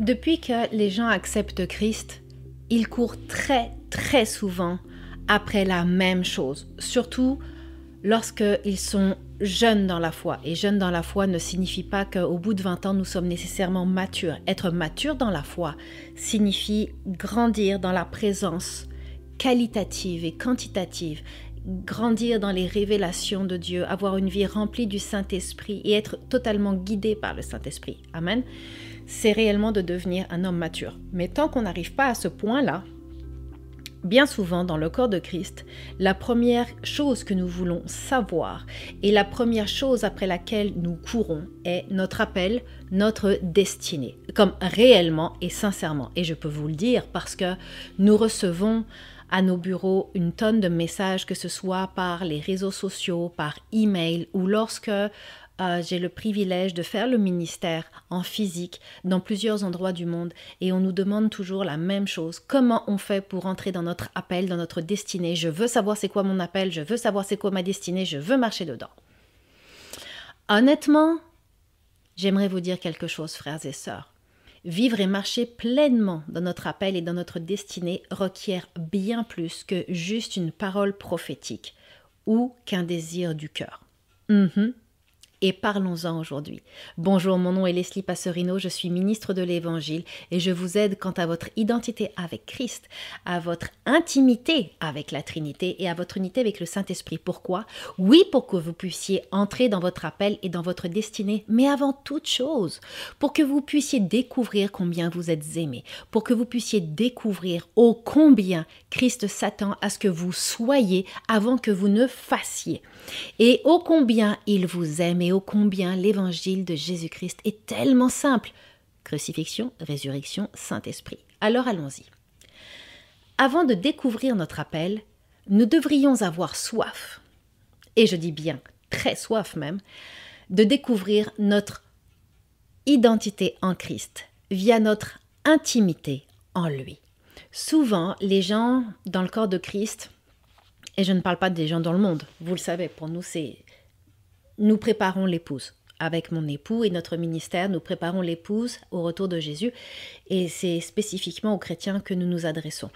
Depuis que les gens acceptent Christ, ils courent très très souvent après la même chose, surtout lorsqu'ils sont jeunes dans la foi. Et jeunes dans la foi ne signifie pas qu'au bout de 20 ans, nous sommes nécessairement matures. Être mature dans la foi signifie grandir dans la présence qualitative et quantitative, grandir dans les révélations de Dieu, avoir une vie remplie du Saint-Esprit et être totalement guidé par le Saint-Esprit. Amen. C'est réellement de devenir un homme mature. Mais tant qu'on n'arrive pas à ce point-là, Bien souvent, dans le corps de Christ, la première chose que nous voulons savoir et la première chose après laquelle nous courons est notre appel, notre destinée, comme réellement et sincèrement. Et je peux vous le dire parce que nous recevons à nos bureaux une tonne de messages, que ce soit par les réseaux sociaux, par email ou lorsque euh, j'ai le privilège de faire le ministère en physique dans plusieurs endroits du monde et on nous demande toujours la même chose. Comment on fait pour entrer dans notre appel, dans notre destinée? Je veux savoir c'est quoi mon appel, je veux savoir c'est quoi ma destinée, je veux marcher dedans. Honnêtement, j'aimerais vous dire quelque chose, frères et sœurs. Vivre et marcher pleinement dans notre appel et dans notre destinée requiert bien plus que juste une parole prophétique ou qu'un désir du cœur. Mhm et parlons-en aujourd'hui. Bonjour, mon nom est Leslie Passerino, je suis ministre de l'Évangile et je vous aide quant à votre identité avec Christ, à votre intimité avec la Trinité et à votre unité avec le Saint-Esprit. Pourquoi? Oui, pour que vous puissiez entrer dans votre appel et dans votre destinée, mais avant toute chose, pour que vous puissiez découvrir combien vous êtes aimé, pour que vous puissiez découvrir ô combien Christ s'attend à ce que vous soyez avant que vous ne fassiez, et ô combien il vous aime combien l'évangile de Jésus-Christ est tellement simple. Crucifixion, résurrection, Saint-Esprit. Alors allons-y. Avant de découvrir notre appel, nous devrions avoir soif, et je dis bien très soif même, de découvrir notre identité en Christ via notre intimité en lui. Souvent, les gens dans le corps de Christ, et je ne parle pas des gens dans le monde, vous le savez, pour nous c'est nous préparons l'épouse. Avec mon époux et notre ministère, nous préparons l'épouse au retour de Jésus et c'est spécifiquement aux chrétiens que nous nous adressons.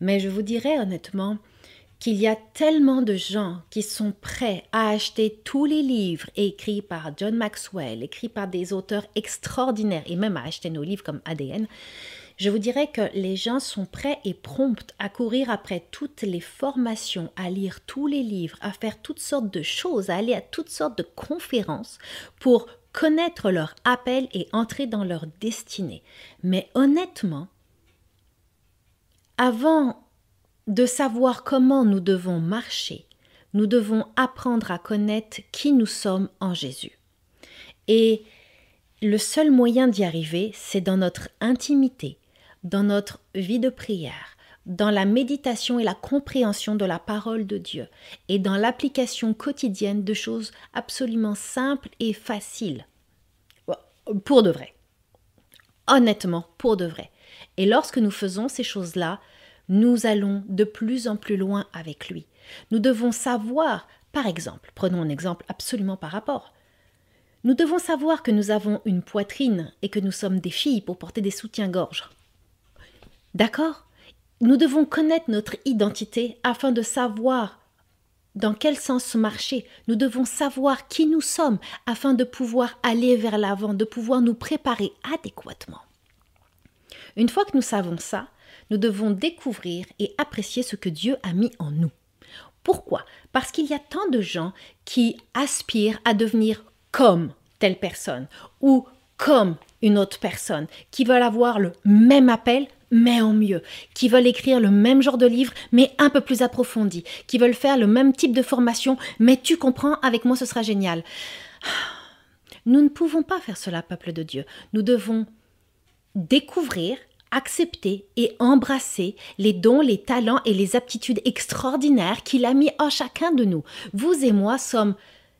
Mais je vous dirais honnêtement qu'il y a tellement de gens qui sont prêts à acheter tous les livres écrits par John Maxwell, écrits par des auteurs extraordinaires et même à acheter nos livres comme ADN, je vous dirais que les gens sont prêts et prompts à courir après toutes les formations, à lire tous les livres, à faire toutes sortes de choses, à aller à toutes sortes de conférences pour connaître leur appel et entrer dans leur destinée. Mais honnêtement, avant de savoir comment nous devons marcher, nous devons apprendre à connaître qui nous sommes en Jésus. Et le seul moyen d'y arriver, c'est dans notre intimité, dans notre vie de prière, dans la méditation et la compréhension de la parole de Dieu, et dans l'application quotidienne de choses absolument simples et faciles. Pour de vrai. Honnêtement, pour de vrai. Et lorsque nous faisons ces choses-là, nous allons de plus en plus loin avec lui. Nous devons savoir, par exemple, prenons un exemple absolument par rapport. Nous devons savoir que nous avons une poitrine et que nous sommes des filles pour porter des soutiens-gorge. D'accord? Nous devons connaître notre identité afin de savoir dans quel sens marcher. Nous devons savoir qui nous sommes afin de pouvoir aller vers l'avant, de pouvoir nous préparer adéquatement. Une fois que nous savons ça, nous devons découvrir et apprécier ce que Dieu a mis en nous. Pourquoi? Parce qu'il y a tant de gens qui aspirent à devenir comme telle personne ou comme une autre personne, qui veulent avoir le même appel, mais en mieux, qui veulent écrire le même genre de livre, mais un peu plus approfondi, qui veulent faire le même type de formation, mais tu comprends, avec moi ce sera génial. Nous ne pouvons pas faire cela, peuple de Dieu. Nous devons découvrir, accepter et embrasser les dons, les talents et les aptitudes extraordinaires qu'il a mis en chacun de nous. Vous et moi sommes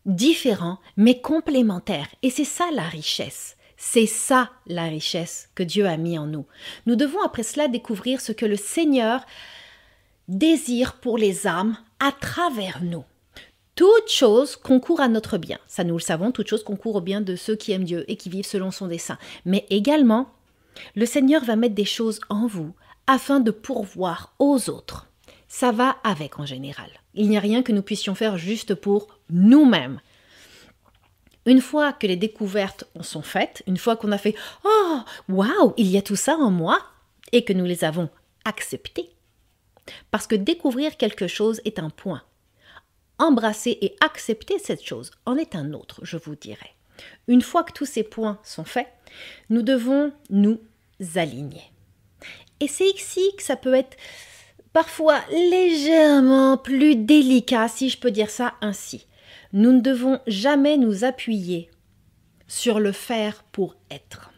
différents, mais complémentaires, et c'est ça la richesse. C'est ça la richesse que Dieu a mis en nous. Nous devons après cela découvrir ce que le Seigneur désire pour les âmes à travers nous. Toute chose concourt à notre bien. Ça, nous le savons, toute chose concourt au bien de ceux qui aiment Dieu et qui vivent selon son dessein. Mais également, Le Seigneur va mettre des choses en vous afin de pourvoir aux autres. Ça va avec en général. Il n'y a rien que nous puissions faire juste pour nous-mêmes. Une fois que les découvertes sont faites, une fois qu'on a fait Oh, waouh, il y a tout ça en moi, et que nous les avons acceptées. Parce que découvrir quelque chose est un point. Embrasser et accepter cette chose en est un autre, je vous dirais. Une fois que tous ces points sont faits, nous devons nous aligner. Et c'est ici que ça peut être parfois légèrement plus délicat, si je peux dire ça ainsi. Nous ne devons jamais nous appuyer sur le faire pour être.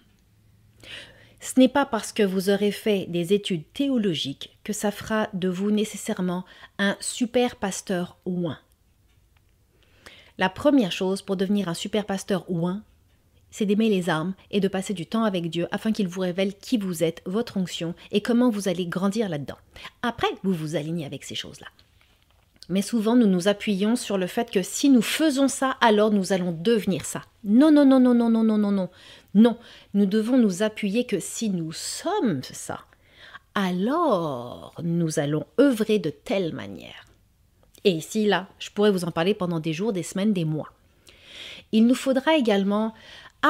Ce n'est pas parce que vous aurez fait des études théologiques que ça fera de vous nécessairement un super pasteur ouin. La première chose pour devenir un super pasteur ouin, c'est d'aimer les âmes et de passer du temps avec Dieu afin qu'il vous révèle qui vous êtes, votre onction et comment vous allez grandir là-dedans. Après, vous vous alignez avec ces choses-là. Mais souvent, nous nous appuyons sur le fait que si nous faisons ça, alors nous allons devenir ça. Non, non, non, non, non, non, non, non, non. Non, nous devons nous appuyer que si nous sommes ça, alors nous allons œuvrer de telle manière. Et ici, là, je pourrais vous en parler pendant des jours, des semaines, des mois. Il nous faudra également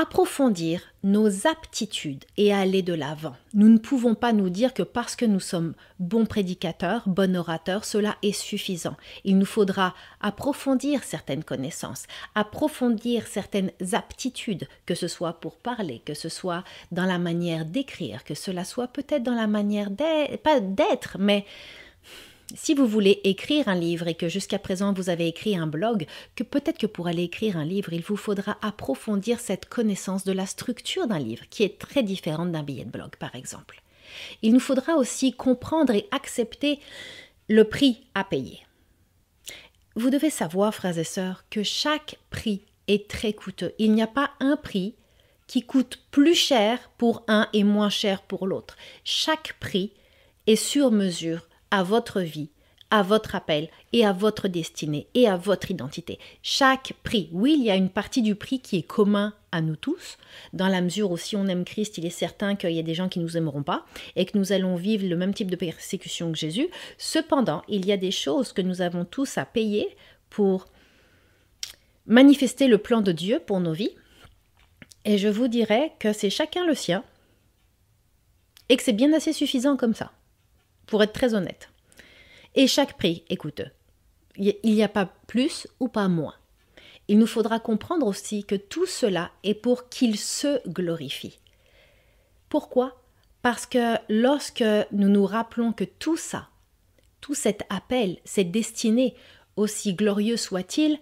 approfondir nos aptitudes et aller de l'avant. Nous ne pouvons pas nous dire que parce que nous sommes bons prédicateurs, bons orateurs, cela est suffisant. Il nous faudra approfondir certaines connaissances, approfondir certaines aptitudes, que ce soit pour parler, que ce soit dans la manière d'écrire, que cela soit peut-être dans la manière d'être, pas d'être, mais si vous voulez écrire un livre et que jusqu'à présent vous avez écrit un blog, que peut-être que pour aller écrire un livre, il vous faudra approfondir cette connaissance de la structure d'un livre, qui est très différente d'un billet de blog, par exemple. Il nous faudra aussi comprendre et accepter le prix à payer. Vous devez savoir, frères et sœurs, que chaque prix est très coûteux. Il n'y a pas un prix qui coûte plus cher pour un et moins cher pour l'autre. Chaque prix est sur mesure à votre vie, à votre appel et à votre destinée et à votre identité. Chaque prix, oui, il y a une partie du prix qui est commun à nous tous, dans la mesure où si on aime Christ, il est certain qu'il y a des gens qui nous aimeront pas et que nous allons vivre le même type de persécution que Jésus. Cependant, il y a des choses que nous avons tous à payer pour manifester le plan de Dieu pour nos vies. Et je vous dirais que c'est chacun le sien et que c'est bien assez suffisant comme ça pour être très honnête. Et chaque prix est coûteux. Il n'y a pas plus ou pas moins. Il nous faudra comprendre aussi que tout cela est pour qu'il se glorifie. Pourquoi? Parce que lorsque nous nous rappelons que tout ça, tout cet appel, cette destinée, aussi glorieux soit-il,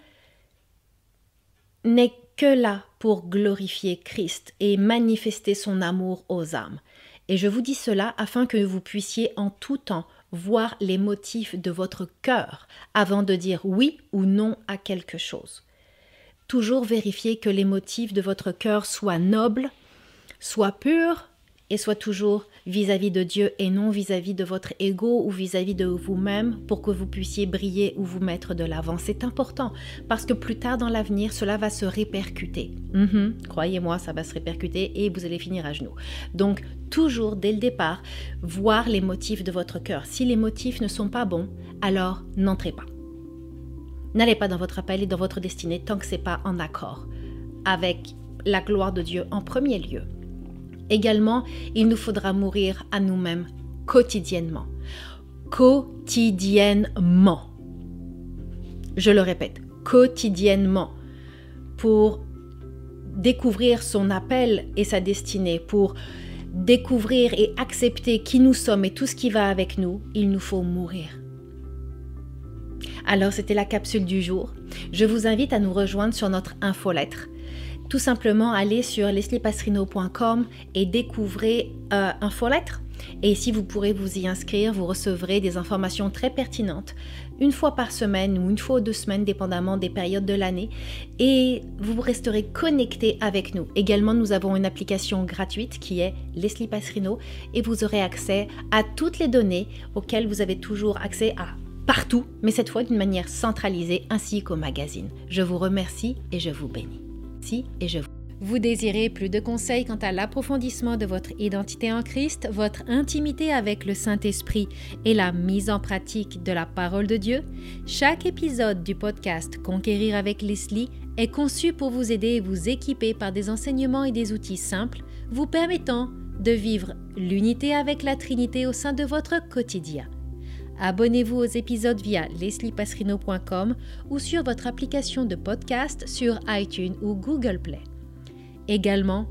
n'est que là pour glorifier Christ et manifester son amour aux âmes. Et je vous dis cela afin que vous puissiez en tout temps voir les motifs de votre cœur avant de dire oui ou non à quelque chose. Toujours vérifier que les motifs de votre cœur soient nobles, soient purs et soient toujours vis-à-vis de Dieu et non vis-à-vis de votre ego ou vis-à-vis de vous-même pour que vous puissiez briller ou vous mettre de l'avant. C'est important parce que plus tard dans l'avenir, cela va se répercuter. Mhm, croyez-moi, ça va se répercuter et vous allez finir à genoux. Donc, toujours dès le départ, voir les motifs de votre cœur. Si les motifs ne sont pas bons, alors n'entrez pas. N'allez pas dans votre appel et dans votre destinée tant que ce n'est pas en accord avec la gloire de Dieu en premier lieu. Également, il nous faudra mourir à nous-mêmes quotidiennement. Quotidiennement. Je le répète, quotidiennement. Pour découvrir son appel et sa destinée, pour découvrir et accepter qui nous sommes et tout ce qui va avec nous, il nous faut mourir. Alors c'était la capsule du jour. Je vous invite à nous rejoindre sur notre infolettre tout simplement aller sur lesliepasserino.com et découvrir euh, Infolettre. Et ici, vous pourrez vous y inscrire, vous recevrez des informations très pertinentes une fois par semaine ou une fois ou deux semaines, dépendamment des périodes de l'année. Et vous resterez connecté avec nous. Également, nous avons une application gratuite qui est Leslie Passerino et vous aurez accès à toutes les données auxquelles vous avez toujours accès à partout, mais cette fois d'une manière centralisée ainsi qu'au magazine. Je vous remercie et je vous bénis et je Vous désirez plus de conseils quant à l'approfondissement de votre identité en Christ, votre intimité avec le Saint-Esprit et la mise en pratique de la parole de Dieu? Chaque épisode du podcast Conquérir avec Leslie est conçu pour vous aider et vous équiper par des enseignements et des outils simples vous permettant de vivre l'unité avec la Trinité au sein de votre quotidien. Abonnez-vous aux épisodes via lesliepasserino.com ou sur votre application de podcast sur iTunes ou Google Play. Également,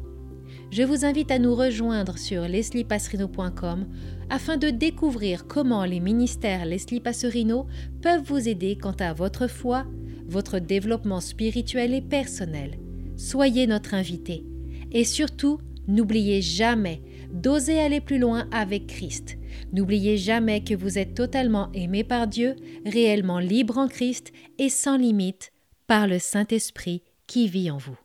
je vous invite à nous rejoindre sur lesliepasserino.com afin de découvrir comment les ministères Leslie Passerino peuvent vous aider quant à votre foi, votre développement spirituel et personnel. Soyez notre invité. Et surtout, n'oubliez jamais d'oser aller plus loin avec Christ. N'oubliez jamais que vous êtes totalement aimé par Dieu, réellement libre en Christ et sans limite par le Saint-Esprit qui vit en vous.